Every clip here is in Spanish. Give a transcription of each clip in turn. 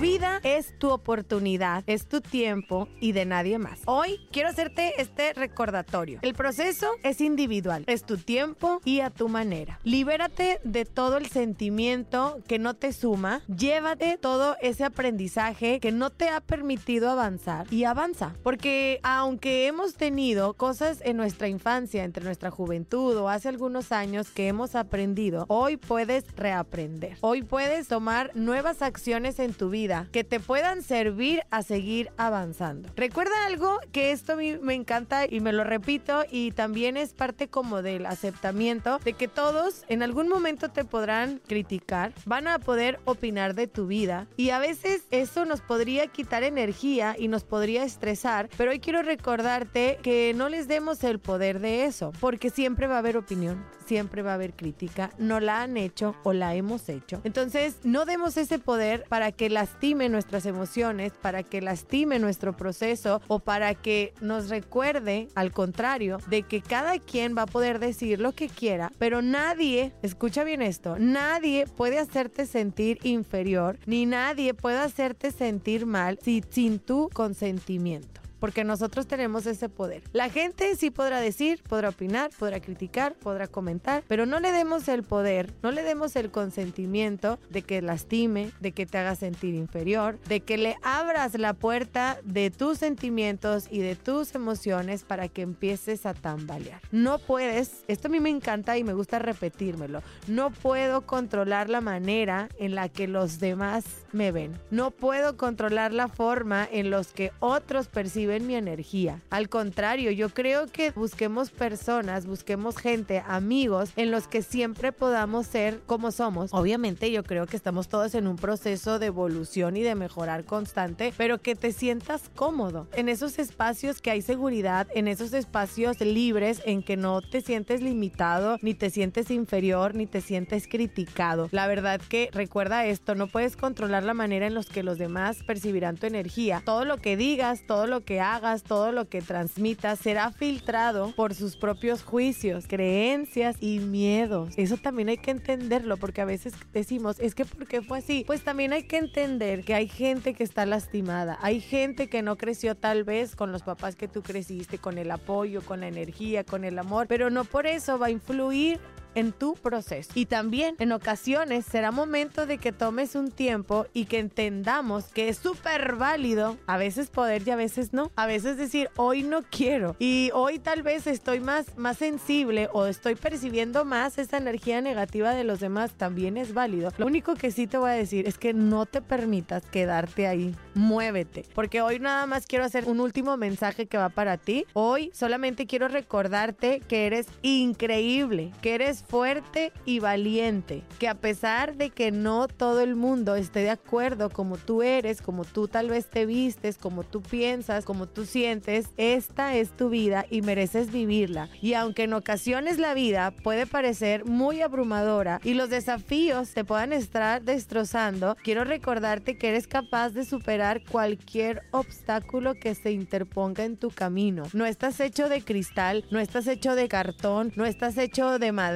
Vida es tu oportunidad, es tu tiempo y de nadie más. Hoy quiero hacerte este recordatorio. El proceso es individual, es tu tiempo y a tu manera. Libérate de todo el sentimiento que no te suma, llévate todo ese aprendizaje que no te ha permitido avanzar y avanza. Porque aunque hemos tenido cosas en nuestra infancia, entre nuestra juventud o hace algunos años que hemos aprendido, hoy puedes reaprender. Hoy puedes tomar nuevas acciones en tu vida que te puedan servir a seguir avanzando. Recuerda algo que esto me encanta y me lo repito y también es parte como del aceptamiento de que todos en algún momento te podrán criticar, van a poder opinar de tu vida y a veces eso nos podría quitar energía y nos podría estresar, pero hoy quiero recordarte que no les demos el poder de eso, porque siempre va a haber opinión, siempre va a haber crítica, no la han hecho o la hemos hecho. Entonces, no demos ese poder para que lastime nuestras emociones, para que lastime nuestro proceso o para que nos recuerde, al contrario, de que cada quien va a poder decir lo que quiera, pero nadie, escucha bien esto, nadie puede hacerte sentir inferior, ni nadie puede hacerte sentir mal si, sin tu consentimiento porque nosotros tenemos ese poder. La gente sí podrá decir, podrá opinar, podrá criticar, podrá comentar, pero no le demos el poder, no le demos el consentimiento de que lastime, de que te haga sentir inferior, de que le abras la puerta de tus sentimientos y de tus emociones para que empieces a tambalear. No puedes, esto a mí me encanta y me gusta repetírmelo, no puedo controlar la manera en la que los demás me ven. No puedo controlar la forma en los que otros perciben mi energía. Al contrario, yo creo que busquemos personas, busquemos gente, amigos en los que siempre podamos ser como somos. Obviamente yo creo que estamos todos en un proceso de evolución y de mejorar constante, pero que te sientas cómodo en esos espacios que hay seguridad, en esos espacios libres en que no te sientes limitado, ni te sientes inferior, ni te sientes criticado. La verdad que recuerda esto, no puedes controlar la manera en los que los demás percibirán tu energía. Todo lo que digas, todo lo que hagas, todo lo que transmitas será filtrado por sus propios juicios, creencias y miedos. Eso también hay que entenderlo porque a veces decimos, es que ¿por qué fue así? Pues también hay que entender que hay gente que está lastimada, hay gente que no creció tal vez con los papás que tú creciste, con el apoyo, con la energía, con el amor, pero no por eso va a influir en tu proceso. Y también en ocasiones será momento de que tomes un tiempo y que entendamos que es súper válido a veces poder y a veces no. A veces decir, hoy no quiero y hoy tal vez estoy más, más sensible o estoy percibiendo más esa energía negativa de los demás, también es válido. Lo único que sí te voy a decir es que no te permitas quedarte ahí. Muévete. Porque hoy nada más quiero hacer un último mensaje que va para ti. Hoy solamente quiero recordarte que eres increíble, que eres fuerte y valiente, que a pesar de que no todo el mundo esté de acuerdo como tú eres, como tú tal vez te vistes, como tú piensas, como tú sientes, esta es tu vida y mereces vivirla. Y aunque en ocasiones la vida puede parecer muy abrumadora y los desafíos te puedan estar destrozando, quiero recordarte que eres capaz de superar cualquier obstáculo que se interponga en tu camino. No estás hecho de cristal, no estás hecho de cartón, no estás hecho de madera,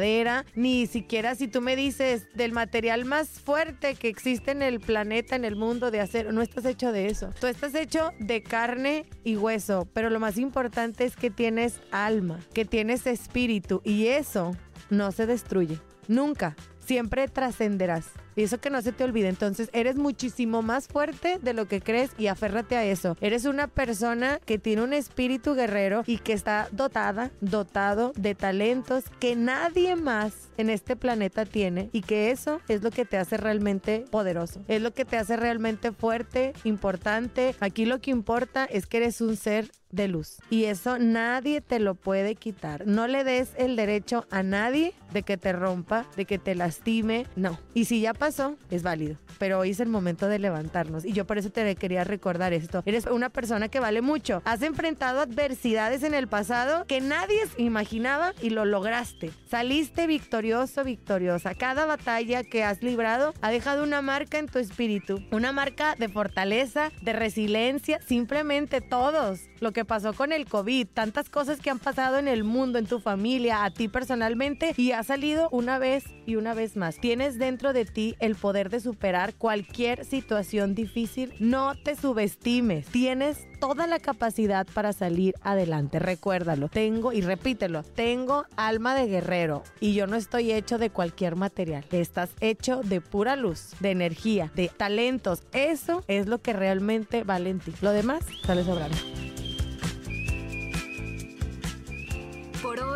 ni siquiera si tú me dices del material más fuerte que existe en el planeta, en el mundo de acero, no estás hecho de eso. Tú estás hecho de carne y hueso, pero lo más importante es que tienes alma, que tienes espíritu y eso no se destruye. Nunca. Siempre trascenderás. Y eso que no se te olvide. Entonces, eres muchísimo más fuerte de lo que crees y aférrate a eso. Eres una persona que tiene un espíritu guerrero y que está dotada, dotado de talentos que nadie más en este planeta tiene y que eso es lo que te hace realmente poderoso. Es lo que te hace realmente fuerte, importante. Aquí lo que importa es que eres un ser de luz. Y eso nadie te lo puede quitar. No le des el derecho a nadie de que te rompa, de que te lastime. No. Y si ya pasó, es válido. Pero hoy es el momento de levantarnos. Y yo por eso te quería recordar esto. Eres una persona que vale mucho. Has enfrentado adversidades en el pasado que nadie imaginaba y lo lograste. Saliste victorioso, victoriosa. Cada batalla que has librado ha dejado una marca en tu espíritu. Una marca de fortaleza, de resiliencia. Simplemente todos. Lo que pasó con el COVID, tantas cosas que han pasado en el mundo, en tu familia, a ti personalmente. Y has salido una vez y una vez más. Tienes dentro de ti el poder de superar cualquier situación difícil. No te subestimes. Tienes toda la capacidad para salir adelante. Recuérdalo. Tengo, y repítelo, tengo alma de guerrero y yo no estoy hecho de cualquier material. Estás hecho de pura luz, de energía, de talentos. Eso es lo que realmente vale en ti. Lo demás sale sobrando.